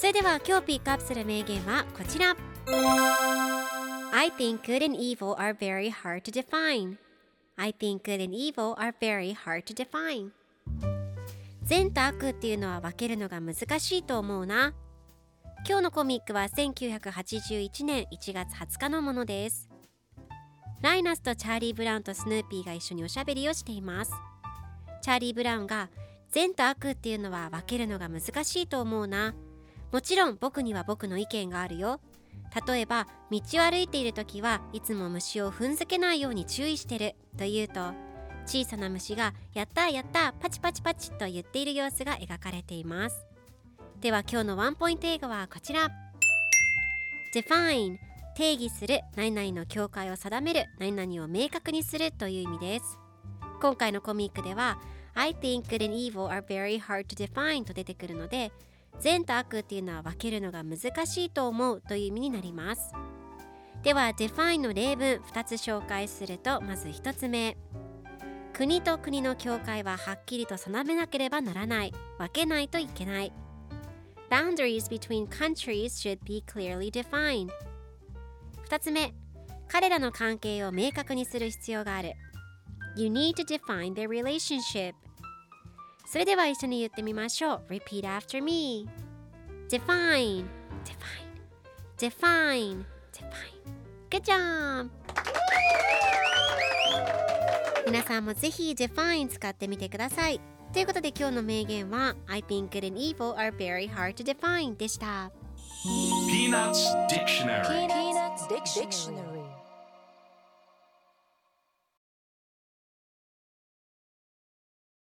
それでは今日ピックアップする名言はこちら。I think good and evil are very hard to define. I think good and evil are very hard to define. 善と悪っていうのは分けるのが難しいと思うな。今日のコミックは1981年1月20日のものです。ライナスとチャーリー・ブラウンとスヌーピーが一緒におしゃべりをしています。チャーリー・ブラウンが善と悪っていうのは分けるのが難しいと思うな。もちろん僕には僕の意見があるよ。例えば道を歩いている時はいつも虫を踏んづけないように注意してると言うと小さな虫がやったやったパチパチパチと言っている様子が描かれています。では今日のワンポイント英語はこちら。Define 定義する何々の境界を定める何々を明確にするという意味です。今回のコミックでは I think good and evil are very hard to define と出てくるので善と悪っていうのは分けるのが難しいと思うという意味になります。では define の例文2つ紹介するとまず1つ目。国と国の境界ははっきりと定めなければならない。分けないといけない。Boundaries between countries should be clearly defined. 2つ目。彼らの関係を明確にする必要がある。You need to define their relationship. それでは一緒に言ってみましょう Repeat after me Define Define Define Define Good job! 皆さんもぜひ Define 使ってみてくださいということで今日の名言は I think good and evil are very hard to define でした Peanuts Dictionary Peanuts Dictionary